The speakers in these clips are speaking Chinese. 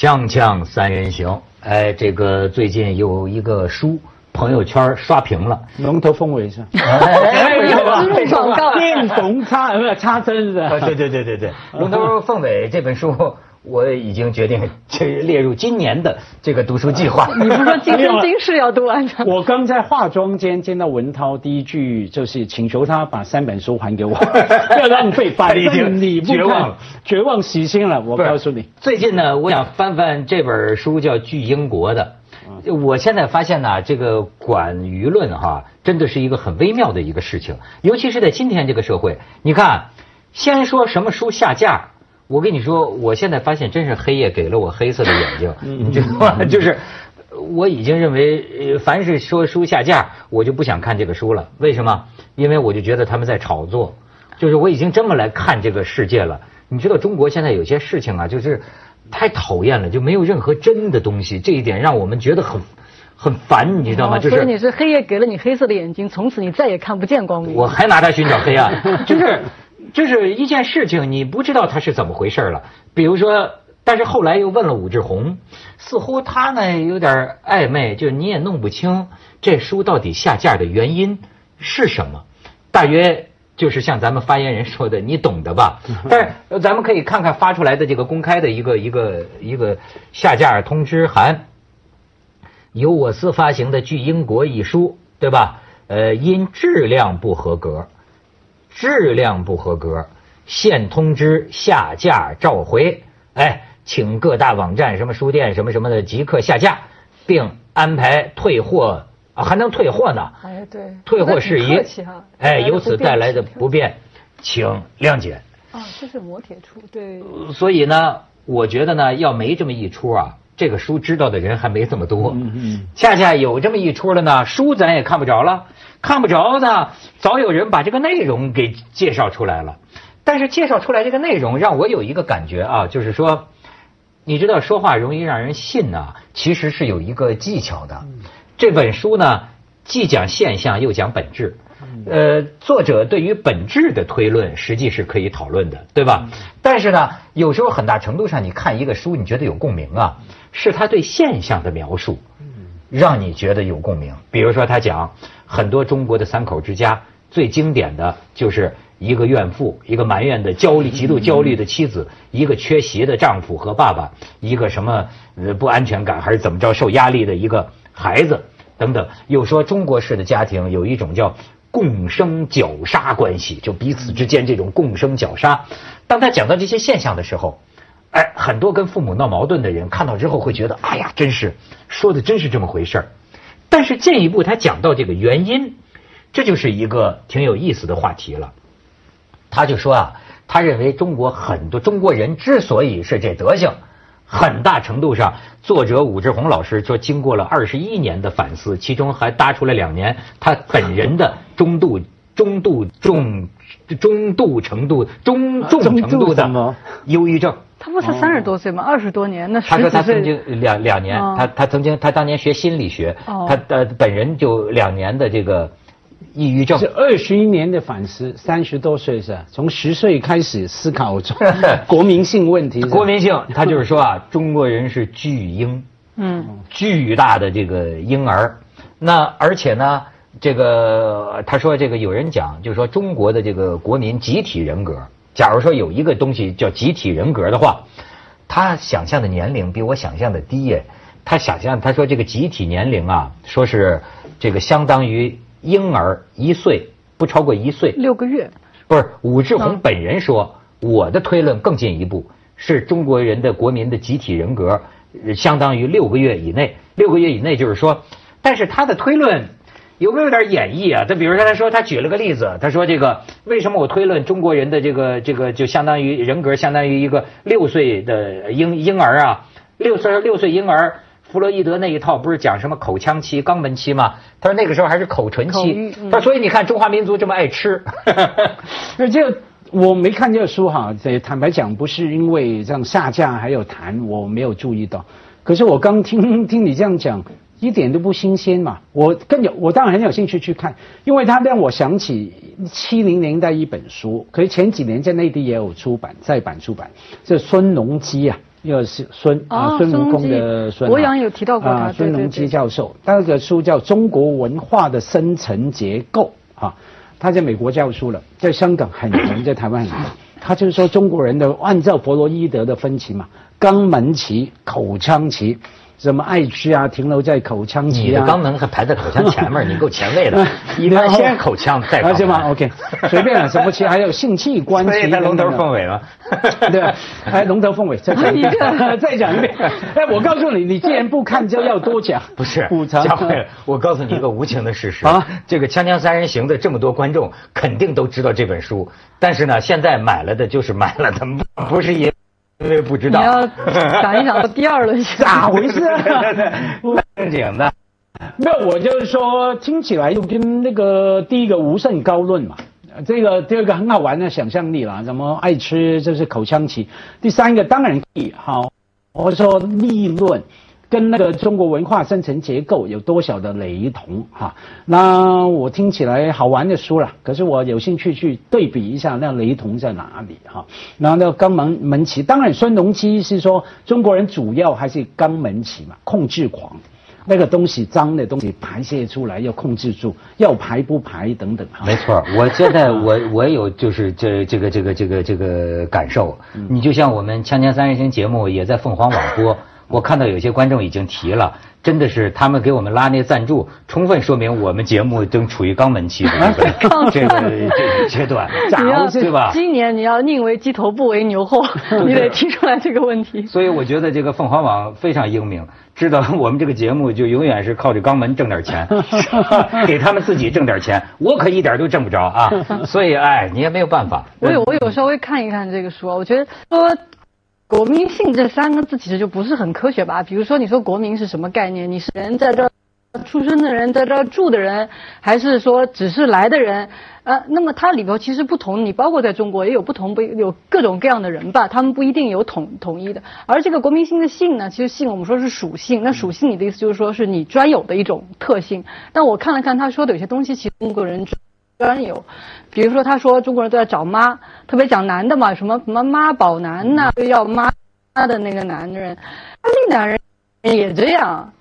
锵锵三人行，哎，这个最近有一个书，朋友圈刷屏了。龙头凤尾是吧？哎，广告。电缝插不是插针是吧？对对对对对，龙头凤尾这本书。我已经决定这列入今年的这个读书计划。你不是说今生今世要读完吗？我刚在化妆间见到文涛，第一句就是请求他把三本书还给我，不要浪费，反正你绝望绝望死心了。我告诉你，最近呢，我想翻翻这本书叫《巨英国》的。我现在发现呢，这个管舆论哈，真的是一个很微妙的一个事情，尤其是在今天这个社会。你看，先说什么书下架。我跟你说，我现在发现真是黑夜给了我黑色的眼睛，你知道吗？就是我已经认为，凡是说书下架，我就不想看这个书了。为什么？因为我就觉得他们在炒作，就是我已经这么来看这个世界了。你知道中国现在有些事情啊，就是太讨厌了，就没有任何真的东西，这一点让我们觉得很很烦，你知道吗？就是你是黑夜给了你黑色的眼睛，从此你再也看不见光明。我还拿它寻找黑暗，就是。就是一件事情，你不知道它是怎么回事了。比如说，但是后来又问了武志红，似乎他呢有点暧昧，就你也弄不清这书到底下架的原因是什么。大约就是像咱们发言人说的，你懂的吧？但是咱们可以看看发出来的这个公开的一个一个一个下架通知函，由我司发行的《巨英国》一书，对吧？呃，因质量不合格。质量不合格，现通知下架召回。哎，请各大网站、什么书店、什么什么的即刻下架，并安排退货啊，还能退货呢？哎，对，退货事宜。哎，由此带来的不便，请谅解。啊，这是磨铁出，对。所以呢，我觉得呢，要没这么一出啊，这个书知道的人还没这么多。嗯嗯。恰恰有这么一出了呢，书咱也看不着了。看不着呢，早有人把这个内容给介绍出来了。但是介绍出来这个内容，让我有一个感觉啊，就是说，你知道说话容易让人信呢，其实是有一个技巧的。这本书呢，既讲现象又讲本质。呃，作者对于本质的推论，实际是可以讨论的，对吧？但是呢，有时候很大程度上，你看一个书，你觉得有共鸣啊，是他对现象的描述。让你觉得有共鸣，比如说他讲很多中国的三口之家，最经典的就是一个怨妇，一个埋怨的焦虑、极度焦虑的妻子，一个缺席的丈夫和爸爸，一个什么不安全感还是怎么着受压力的一个孩子等等。又说中国式的家庭有一种叫共生绞杀关系，就彼此之间这种共生绞杀。当他讲到这些现象的时候。哎，很多跟父母闹矛盾的人看到之后会觉得，哎呀，真是说的真是这么回事儿。但是进一步他讲到这个原因，这就是一个挺有意思的话题了。他就说啊，他认为中国很多中国人之所以是这德行，很大程度上，作者武志红老师说，经过了二十一年的反思，其中还搭出了两年他本人的中度、中度重、中度程度、中重程度的忧郁症。他不是三十多岁吗？二十多年，那他说他曾经两两年，他他曾经他当年学心理学，他的本人就两年的这个抑郁症。是二十一年的反思，三十多岁是从十岁开始思考 国民性问题。国民性，他就是说啊，中国人是巨婴，嗯，巨大的这个婴儿。那而且呢，这个他说这个有人讲，就是说中国的这个国民集体人格。假如说有一个东西叫集体人格的话，他想象的年龄比我想象的低耶。他想象他说这个集体年龄啊，说是这个相当于婴儿一岁不超过一岁六个月。不是武志红本人说，我的推论更进一步，是中国人的国民的集体人格相当于六个月以内。六个月以内就是说，但是他的推论。有没有点演绎啊？他比如说，他说他举了个例子，他说这个为什么我推论中国人的这个这个就相当于人格相当于一个六岁的婴婴儿啊？六岁六岁婴儿，弗洛伊德那一套不是讲什么口腔期、肛门期吗？他说那个时候还是口唇期。他说所以你看中华民族这么爱吃。那这我没看这个书哈，这坦白讲不是因为这样下架还有谈我没有注意到，可是我刚听听你这样讲。一点都不新鲜嘛！我更有，我当然很有兴趣去看，因为它让我想起七零年代一本书，可是前几年在内地也有出版再版出版，这孙隆基啊，一个是孙啊孙悟空的孙，博洋有提到过他，孙隆基教授，他那个书叫《中国文化的深层结构》啊，他在美国教书了，在香港很红，在台湾很红。他就是说中国人的按照弗洛伊德的分歧嘛，肛门期、口腔期。什么爱吃啊？停留在口腔期啊？你的肛门还排在口腔前面，你够前卫的。一般先口腔再肛门。OK，随便了，什么期？还有性器官 期。龙头凤尾吗？对吧？哎，龙头凤尾，再讲一遍，再讲一遍。哎，我告诉你，你既然不看，就要多讲。不是，佳慧，我告诉你一个无情的事实啊，这个《锵锵三人行》的这么多观众肯定都知道这本书，但是呢，现在买了的就是买了的，不是因。因为不知道，你要想一想第二轮咋回事？正经的，那我就是说，听起来就跟那个第一个无甚高论嘛。这个第二个很好玩的想象力啦，怎么爱吃就是口腔期。第三个当然可以好，我说立论。跟那个中国文化生成结构有多少的雷同哈？那我听起来好玩的书了，可是我有兴趣去对比一下那雷同在哪里哈？然后那个肛门门期，当然孙隆基是说中国人主要还是肛门期嘛，控制狂，那个东西脏的东西排泄出来要控制住，要排不排等等哈。没错，我现在 我我有就是这这个这个这个这个感受，你就像我们《锵锵三人行》节目也在凤凰网播。我看到有些观众已经提了，真的是他们给我们拉那赞助，充分说明我们节目正处于肛门期的这个 这个阶段，对吧？今年你要宁为鸡头不为牛后，你得提出来这个问题。所以我觉得这个凤凰网非常英明，知道我们这个节目就永远是靠着肛门挣点钱，给他们自己挣点钱，我可一点都挣不着啊。所以哎，你也没有办法。我有我有稍微看一看这个书，我觉得说。国民性这三个字其实就不是很科学吧？比如说，你说国民是什么概念？你是人在这儿出生的人，在这儿住的人，还是说只是来的人？呃，那么它里头其实不同，你包括在中国也有不同不有各种各样的人吧，他们不一定有统统一的。而这个国民性的性呢，其实性我们说是属性，那属性你的意思就是说是你专有的一种特性。但我看了看他说的有些东西，其实中国人。专有，比如说他说中国人都在找妈，特别讲男的嘛，什么什么妈宝男呐，要妈的那个男人，那男人也这样，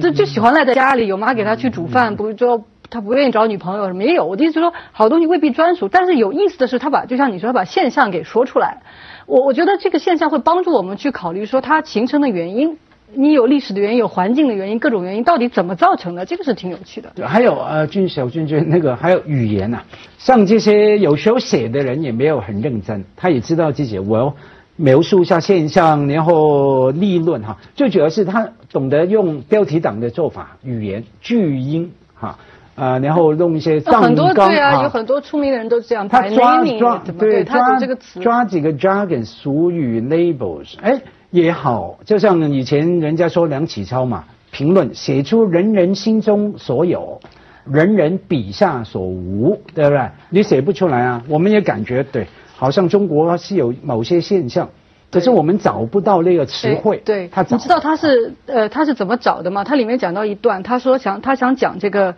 就就喜欢赖在家里，有妈给他去煮饭，不说他不愿意找女朋友什么也有。我的意思说，好东西未必专属，但是有意思的是，他把就像你说，他把现象给说出来。我我觉得这个现象会帮助我们去考虑说它形成的原因。你有历史的原因，有环境的原因，各种原因到底怎么造成的？这个是挺有趣的。还有呃，俊小俊俊那个还有语言呐，像这些有时候写的人也没有很认真，他也知道自己我要描述一下现象，然后立论哈。最主要是他懂得用标题党的做法，语言句音哈啊，然后弄一些很多对啊，有很多出名的人都这样。他抓抓对抓这个词，抓几个 jargon 俗语 labels，哎。也好，就像以前人家说梁启超嘛，评论写出人人心中所有，人人笔下所无，对不对？你写不出来啊，我们也感觉对，好像中国是有某些现象，可是我们找不到那个词汇。对，他你知道他是呃他是怎么找的吗？他里面讲到一段，他说想他想讲这个。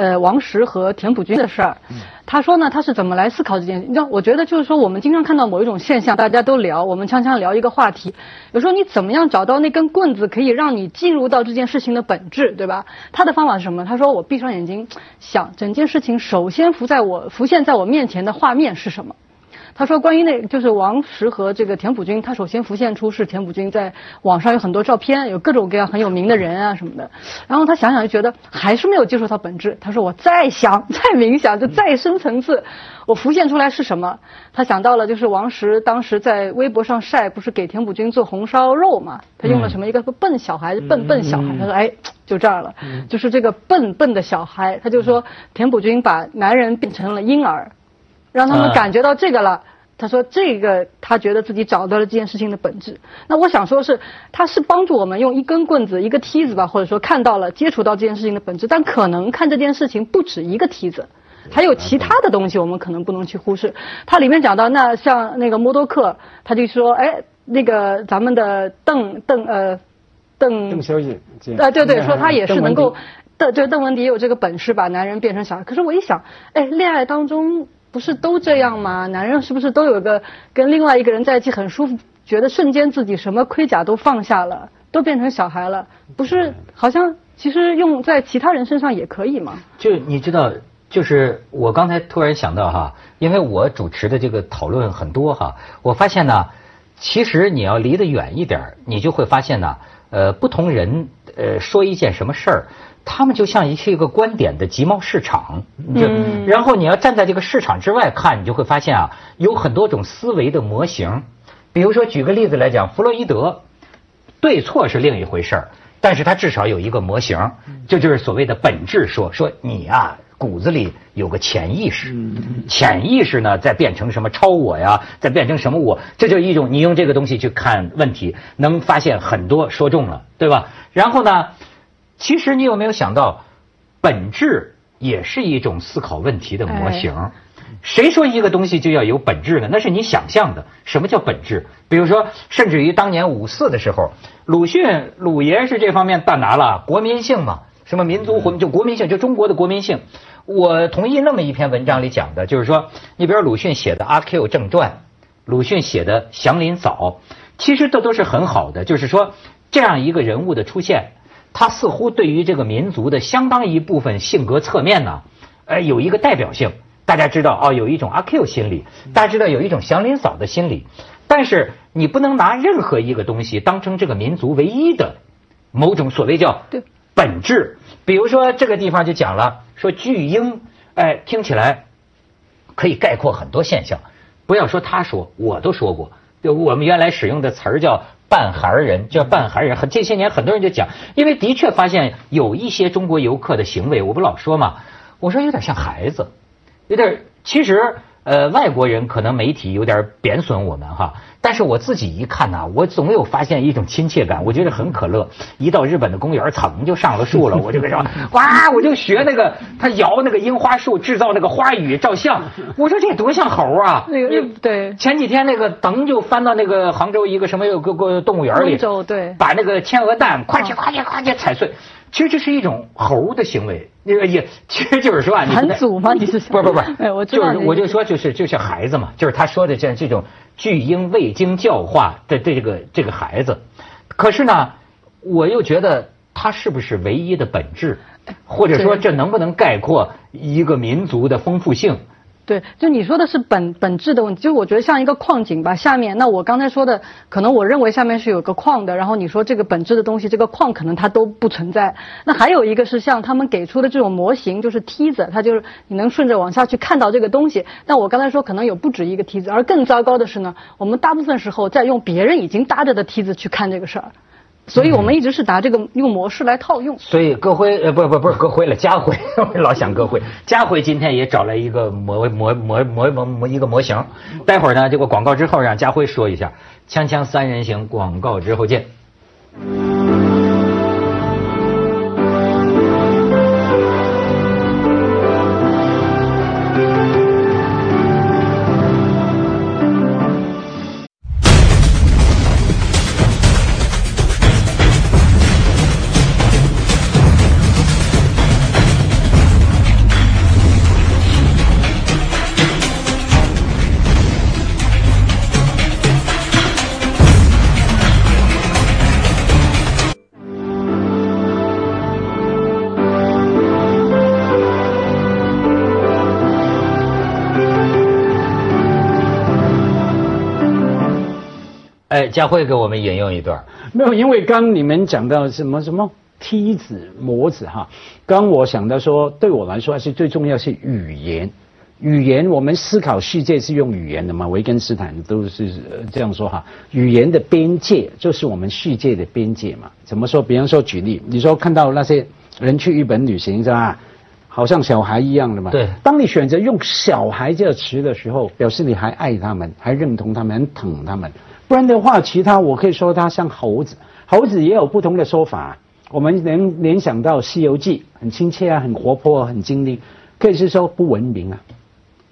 呃，王石和田朴珺的事儿，他说呢，他是怎么来思考这件事？你知道，我觉得就是说，我们经常看到某一种现象，大家都聊，我们常常聊一个话题。有时候你怎么样找到那根棍子，可以让你进入到这件事情的本质，对吧？他的方法是什么？他说，我闭上眼睛想，整件事情首先浮在我浮现在我面前的画面是什么？他说：“关于那，就是王石和这个田朴珺，他首先浮现出是田朴珺在网上有很多照片，有各种各样很有名的人啊什么的。然后他想想就觉得还是没有接受到本质。他说：我再想 再冥想，就再深层次，我浮现出来是什么？他想到了就是王石当时在微博上晒，不是给田朴珺做红烧肉嘛？他用了什么一个笨小孩，笨笨小孩。他说：哎，就这儿了，就是这个笨笨的小孩。他就说田朴珺把男人变成了婴儿。”让他们感觉到这个了，他说这个他觉得自己找到了这件事情的本质。那我想说是，他是帮助我们用一根棍子、一个梯子吧，或者说看到了、接触到这件事情的本质。但可能看这件事情不止一个梯子，还有其他的东西，我们可能不能去忽视。他里面讲到，那像那个默多克，他就说，哎，那个咱们的邓邓呃邓邓小姐，啊对对，说他也是能够邓就邓文迪也有这个本事把男人变成小孩。可是我一想，哎，恋爱当中。不是都这样吗？男人是不是都有个跟另外一个人在一起很舒服、觉得瞬间自己什么盔甲都放下了，都变成小孩了，不是？好像其实用在其他人身上也可以吗？就你知道，就是我刚才突然想到哈，因为我主持的这个讨论很多哈，我发现呢，其实你要离得远一点，你就会发现呢，呃，不同人呃说一件什么事儿。他们就像一是一个观点的集贸市场，就然后你要站在这个市场之外看，你就会发现啊，有很多种思维的模型。比如说，举个例子来讲，弗洛伊德，对错是另一回事儿，但是他至少有一个模型，这就是所谓的本质说，说你啊骨子里有个潜意识，潜意识呢再变成什么超我呀，再变成什么我，这就是一种你用这个东西去看问题，能发现很多说中了，对吧？然后呢？其实你有没有想到，本质也是一种思考问题的模型。谁说一个东西就要有本质呢？那是你想象的。什么叫本质？比如说，甚至于当年五四的时候，鲁迅鲁爷是这方面大拿了，国民性嘛，什么民族魂，就国民性，就中国的国民性。我同意那么一篇文章里讲的，就是说，你比如鲁迅写的《阿 Q 正传》，鲁迅写的《祥林嫂》，其实这都是很好的。就是说，这样一个人物的出现。他似乎对于这个民族的相当一部分性格侧面呢，呃，有一个代表性。大家知道哦，有一种阿 Q 心理，大家知道有一种祥林嫂的心理。但是你不能拿任何一个东西当成这个民族唯一的某种所谓叫本质。比如说这个地方就讲了，说巨婴，哎，听起来可以概括很多现象。不要说他说，我都说过，就我们原来使用的词儿叫。半孩儿人叫半孩儿人，很这些年很多人就讲，因为的确发现有一些中国游客的行为，我不老说嘛，我说有点像孩子，有点其实。呃，外国人可能媒体有点贬损我们哈，但是我自己一看呢，我总有发现一种亲切感，我觉得很可乐。一到日本的公园，噌就上了树了，我就跟说，哇，我就学那个他摇那个樱花树，制造那个花语照相。我说这多像猴啊！那个对，前几天那个噔就翻到那个杭州一个什么有个个动物园里，对，把那个天鹅蛋夸叽夸叽夸叽踩碎。其实这是一种猴的行为，那个也其实就是说啊，你很祖吗？你是不不不，哎，我就是我就说就是就像孩子嘛，就是他说的这这种巨婴未经教化的这个这个孩子，可是呢，我又觉得他是不是唯一的本质，或者说这能不能概括一个民族的丰富性？对，就你说的是本本质的问题，就我觉得像一个矿井吧，下面那我刚才说的，可能我认为下面是有个矿的，然后你说这个本质的东西，这个矿可能它都不存在。那还有一个是像他们给出的这种模型，就是梯子，它就是你能顺着往下去看到这个东西。但我刚才说可能有不止一个梯子，而更糟糕的是呢，我们大部分时候在用别人已经搭着的梯子去看这个事儿。所以我们一直是拿这个用模式来套用。所以戈辉呃不不不是戈辉了，家辉，老想戈辉。家辉今天也找来一个模模模模模模一个模型。待会儿呢，这个广告之后让家辉说一下，锵锵三人行广告之后见。佳慧给我们引用一段，没有，因为刚你们讲到什么什么梯子模子哈，刚我想到说，对我来说还是最重要是语言，语言我们思考世界是用语言的嘛，维根斯坦都是这样说哈，语言的边界就是我们世界的边界嘛，怎么说？比方说举例，你说看到那些人去日本旅行是吧？好像小孩一样的嘛，对，当你选择用小孩这个词的时候，表示你还爱他们，还认同他们，很疼他们。不然的话，其他我可以说它像猴子，猴子也有不同的说法。我们能联想到《西游记》，很亲切啊，很活泼，很精灵，可以是说不文明啊，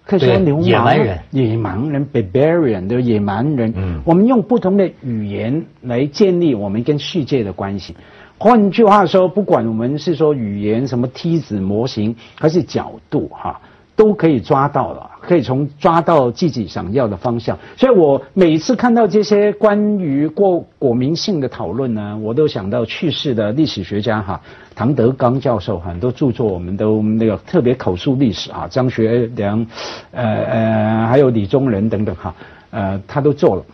可以说流氓、野蛮人、野蛮人 （barbarian） 的野蛮人。嗯，我们用不同的语言来建立我们跟世界的关系。换句话说，不管我们是说语言什么梯子模型，还是角度哈。都可以抓到了，可以从抓到自己想要的方向。所以我每次看到这些关于过国民性的讨论呢，我都想到去世的历史学家哈，唐德刚教授很多著作我们都那个特别口述历史啊，张学良，呃呃，还有李宗仁等等哈，呃，他都做了。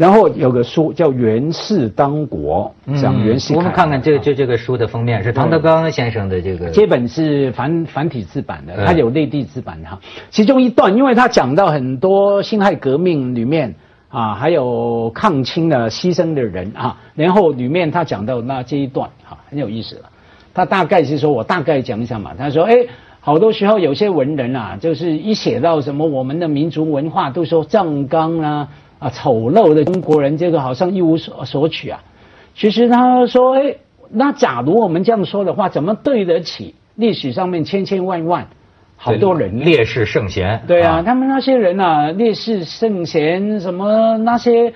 然后有个书叫《袁氏当国》，讲袁世凯。我们看看这个这这个书的封面是唐德刚先生的这个。这本是繁繁体字版的，它有内地字版的哈。其中一段，因为他讲到很多辛亥革命里面啊，还有抗清的牺牲的人啊，然后里面他讲到那这一段哈，很有意思了。他大概是说我大概讲一下嘛，他说哎，好多时候有些文人啊，就是一写到什么我们的民族文化，都说藏纲啊。啊，丑陋的中国人，这个好像一无所所取啊。其实他说，哎，那假如我们这样说的话，怎么对得起历史上面千千万万好多人烈士圣贤？对啊，他们那些人啊，烈士圣贤什么那些。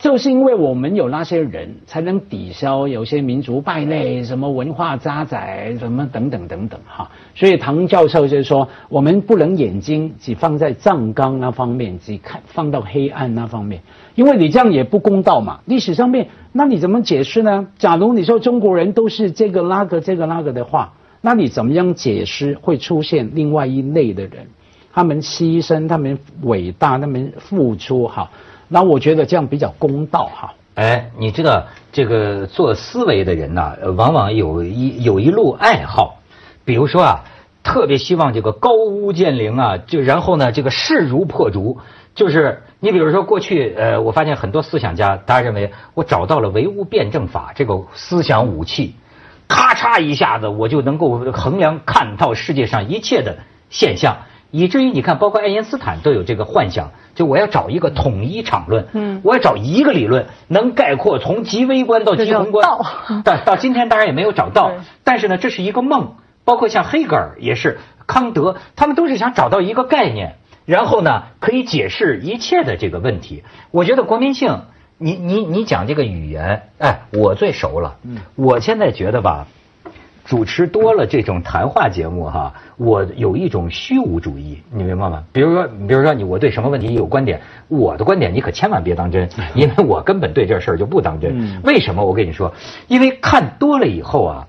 就是因为我们有那些人，才能抵消有些民族败类，什么文化渣滓，什么等等等等哈。所以唐教授就说，我们不能眼睛只放在藏纲那方面，只看放到黑暗那方面，因为你这样也不公道嘛。历史上面，那你怎么解释呢？假如你说中国人都是这个那个这个那个的话，那你怎么样解释会出现另外一类的人？他们牺牲，他们伟大，他们付出，哈。那我觉得这样比较公道哈。哎，你知道这个做思维的人呢，往往有一有一路爱好，比如说啊，特别希望这个高屋建瓴啊，就然后呢，这个势如破竹，就是你比如说过去呃，我发现很多思想家，大家认为我找到了唯物辩证法这个思想武器，咔嚓一下子我就能够衡量看到世界上一切的现象。以至于你看，包括爱因斯坦都有这个幻想，就我要找一个统一场论，嗯，我要找一个理论能概括从极微观到极宏观，到到今天当然也没有找到，但是呢，这是一个梦。包括像黑格尔也是，康德他们都是想找到一个概念，然后呢可以解释一切的这个问题。我觉得国民性，你你你讲这个语言，哎，我最熟了。嗯，我现在觉得吧。主持多了这种谈话节目哈，我有一种虚无主义，你明白吗？比如说，比如说你我对什么问题有观点，我的观点你可千万别当真，因为我根本对这事儿就不当真。为什么？我跟你说，因为看多了以后啊，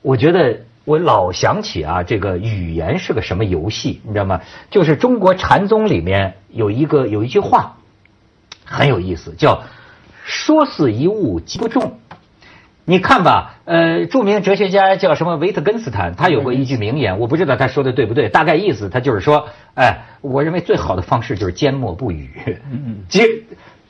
我觉得我老想起啊，这个语言是个什么游戏，你知道吗？就是中国禅宗里面有一个有一句话很有意思，叫“说似一物即不中”。你看吧，呃，著名哲学家叫什么维特根斯坦，他有过一句名言，我不知道他说的对不对，大概意思他就是说，哎，我认为最好的方式就是缄默不语，即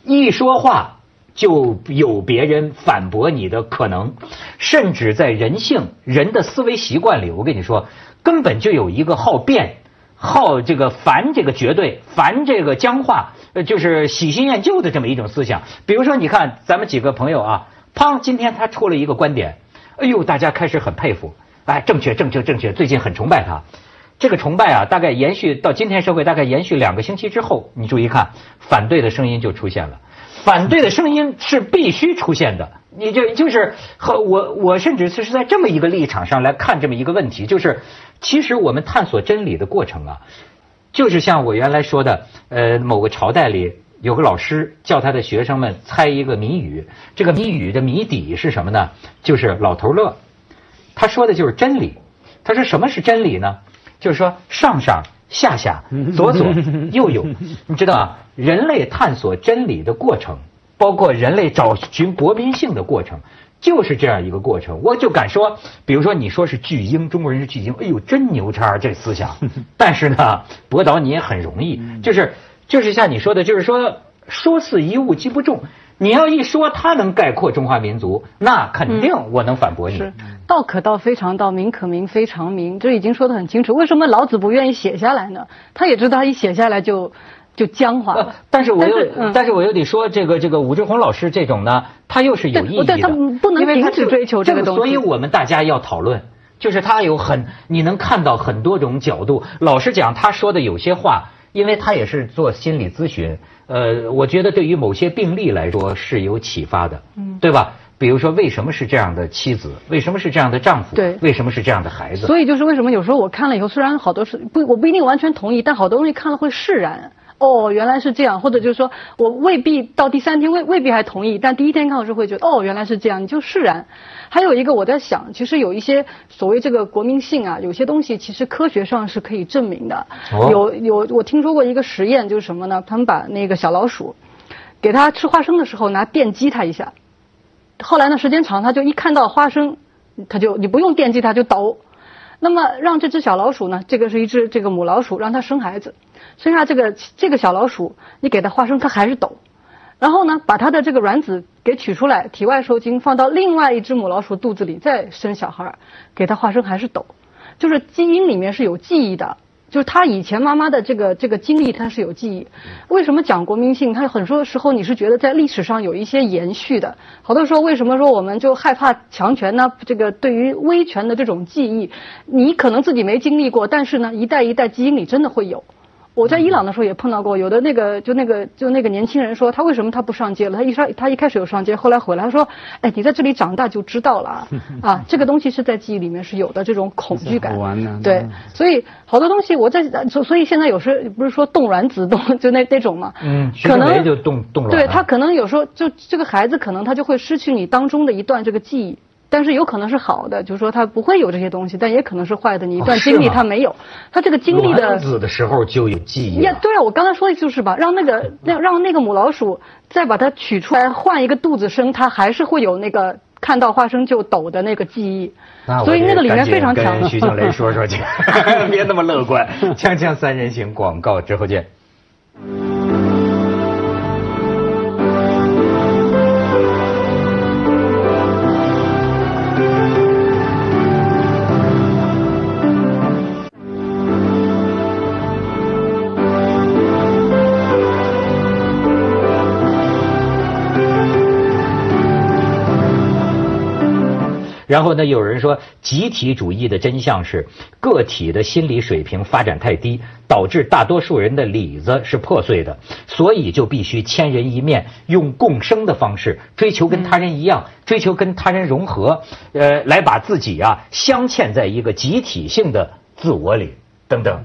一说话就有别人反驳你的可能，甚至在人性、人的思维习惯里，我跟你说，根本就有一个好辩、好这个烦这个绝对、烦这个僵化，呃，就是喜新厌旧的这么一种思想。比如说，你看咱们几个朋友啊。砰！今天他出了一个观点，哎呦，大家开始很佩服，哎，正确，正确，正确。最近很崇拜他，这个崇拜啊，大概延续到今天社会，大概延续两个星期之后，你注意看，反对的声音就出现了。反对的声音是必须出现的。你就就是和我，我甚至是在这么一个立场上来看这么一个问题，就是其实我们探索真理的过程啊，就是像我原来说的，呃，某个朝代里。有个老师叫他的学生们猜一个谜语，这个谜语的谜底是什么呢？就是老头乐，他说的就是真理。他说什么是真理呢？就是说上上下下左左右右，你知道啊？人类探索真理的过程，包括人类找寻国民性的过程，就是这样一个过程。我就敢说，比如说你说是巨婴，中国人是巨婴，哎呦真牛叉这思想。但是呢，驳倒你也很容易，就是。就是像你说的，就是说说似一物击不中。你要一说它能概括中华民族，那肯定我能反驳你。是道可道非常道，名可名非常名，这已经说得很清楚。为什么老子不愿意写下来呢？他也知道一写下来就就僵化了。但是我又但是我又得说，这个这个武志红老师这种呢，他又是有意义的，不能停止追求这个东西。所以我们大家要讨论，就是他有很你能看到很多种角度。老实讲，他说的有些话。因为他也是做心理咨询，呃，我觉得对于某些病例来说是有启发的，嗯，对吧？比如说为什么是这样的妻子，为什么是这样的丈夫，对，为什么是这样的孩子？所以就是为什么有时候我看了以后，虽然好多是不，我不一定完全同意，但好多东西看了会释然。哦，原来是这样，或者就是说我未必到第三天未未必还同意，但第一天看的时候会觉得哦，原来是这样，你就释然。还有一个我在想，其实有一些所谓这个国民性啊，有些东西其实科学上是可以证明的。有有，我听说过一个实验，就是什么呢？他们把那个小老鼠给它吃花生的时候拿电击它一下，后来呢时间长，它就一看到花生，它就你不用电击它就抖。那么让这只小老鼠呢，这个是一只这个母老鼠，让它生孩子。生下这个这个小老鼠，你给它化生，它还是抖。然后呢，把它的这个卵子给取出来，体外受精，放到另外一只母老鼠肚子里再生小孩，给它化生还是抖。就是基因里面是有记忆的，就是他以前妈妈的这个这个经历，他是有记忆。为什么讲国民性？他很多时候你是觉得在历史上有一些延续的。好多时候为什么说我们就害怕强权呢？这个对于威权的这种记忆，你可能自己没经历过，但是呢，一代一代基因里真的会有。我在伊朗的时候也碰到过，有的那个就那个就那个年轻人说，他为什么他不上街了？他一上他一开始有上街，后来回来他说，哎，你在这里长大就知道了 啊，这个东西是在记忆里面是有的这种恐惧感。对，所以好多东西我在所所以现在有时不是说冻卵子冻就那那种嘛，嗯，可能就冻冻卵。对他可能有时候就这个孩子可能他就会失去你当中的一段这个记忆。但是有可能是好的，就是说他不会有这些东西，但也可能是坏的。你一段经历他没有，他这个经历的。子的时候就有记忆。呀，对啊，我刚才说的就是吧，让那个 让让那个母老鼠再把它取出来换一个肚子生，它还是会有那个看到花生就抖的那个记忆。所以那个里面非常强。跟徐静蕾 说说去，别那么乐观。锵锵三人行广告之后见。然后呢？有人说，集体主义的真相是个体的心理水平发展太低，导致大多数人的里子是破碎的，所以就必须千人一面，用共生的方式追求跟他人一样，追求跟他人融合，呃，来把自己啊镶嵌在一个集体性的自我里，等等。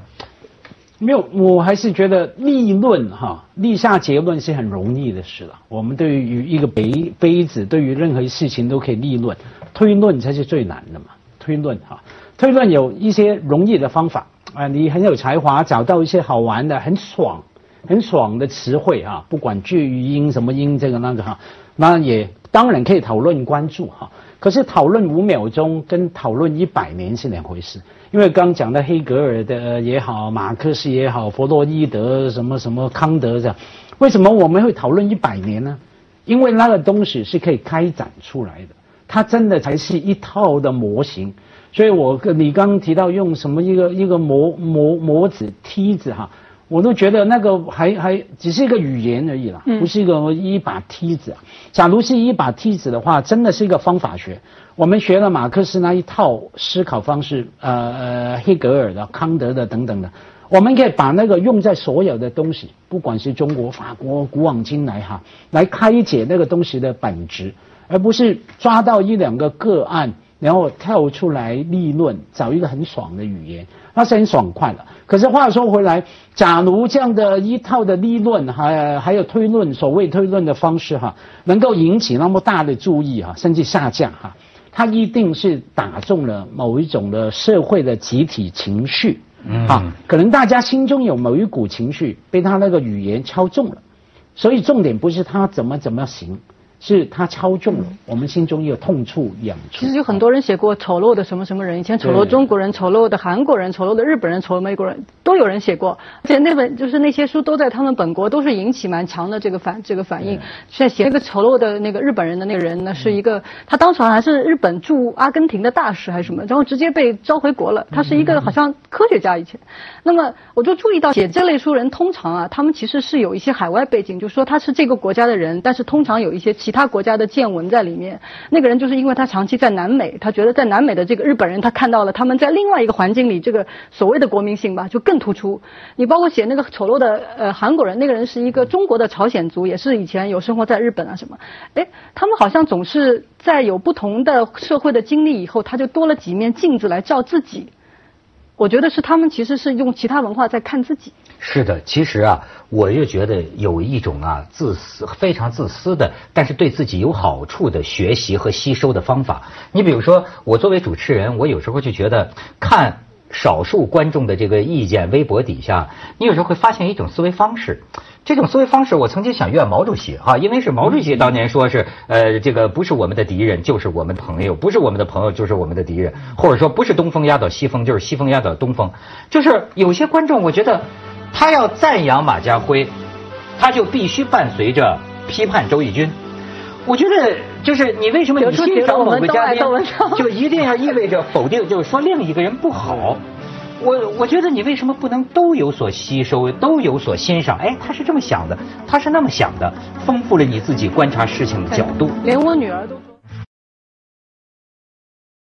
没有，我还是觉得立论哈，立下结论是很容易的事了。我们对于一个杯杯子，对于任何事情都可以立论。推论才是最难的嘛，推论哈，推论有一些容易的方法啊，你很有才华，找到一些好玩的、很爽、很爽的词汇哈，不管句音什么音这个那个哈，那也当然可以讨论关注哈。可是讨论五秒钟跟讨论一百年是两回事，因为刚讲的黑格尔的也好，马克思也好，弗洛伊德什么什么康德这样，为什么我们会讨论一百年呢？因为那个东西是可以开展出来的。它真的才是一套的模型，所以我跟你刚刚提到用什么一个一个模模模子梯子哈，我都觉得那个还还只是一个语言而已啦，不是一个一把梯子。假如是一把梯子的话，真的是一个方法学。我们学了马克思那一套思考方式，呃呃，黑格尔的、康德的等等的，我们可以把那个用在所有的东西，不管是中国、法国古往今来哈，来开解那个东西的本质。而不是抓到一两个个案，然后跳出来立论，找一个很爽的语言，那是很爽快的。可是话说回来，假如这样的一套的立论，还还有推论，所谓推论的方式哈，能够引起那么大的注意哈，甚至下降哈，它一定是打中了某一种的社会的集体情绪，啊，可能大家心中有某一股情绪被他那个语言敲中了，所以重点不是他怎么怎么行。是他操纵了我们心中有痛处痒处。其实有很多人写过丑陋的什么什么人，以前丑陋中国人、丑陋的韩国人、丑陋的日本人、丑陋美国人，都有人写过。而且那本就是那些书都在他们本国都是引起蛮强的这个反这个反应。现在写那个丑陋的那个日本人的那个人呢，是一个他当时还是日本驻阿根廷的大使还是什么，然后直接被召回国了。他是一个好像科学家以前。那么我就注意到写这类书人通常啊，他们其实是有一些海外背景，就是说他是这个国家的人，但是通常有一些。其他国家的见闻在里面。那个人就是因为他长期在南美，他觉得在南美的这个日本人，他看到了他们在另外一个环境里这个所谓的国民性吧，就更突出。你包括写那个丑陋的呃韩国人，那个人是一个中国的朝鲜族，也是以前有生活在日本啊什么，哎，他们好像总是在有不同的社会的经历以后，他就多了几面镜子来照自己。我觉得是他们其实是用其他文化在看自己。是的，其实啊，我就觉得有一种啊自私、非常自私的，但是对自己有好处的学习和吸收的方法。你比如说，我作为主持人，我有时候就觉得看少数观众的这个意见，微博底下，你有时候会发现一种思维方式。这种思维方式，我曾经想怨毛主席哈，因为是毛主席当年说是，呃，这个不是我们的敌人就是我们朋友，不是我们的朋友就是我们的敌人，或者说不是东风压倒西风就是西风压倒东风，就是有些观众我觉得他要赞扬马家辉，他就必须伴随着批判周轶君。我觉得就是你为什么你欣赏某个嘉宾，就一定要意味着否定，就是说另一个人不好。我我觉得你为什么不能都有所吸收，都有所欣赏？哎，他是这么想的，他是那么想的，丰富了你自己观察事情的角度。连我女儿都说。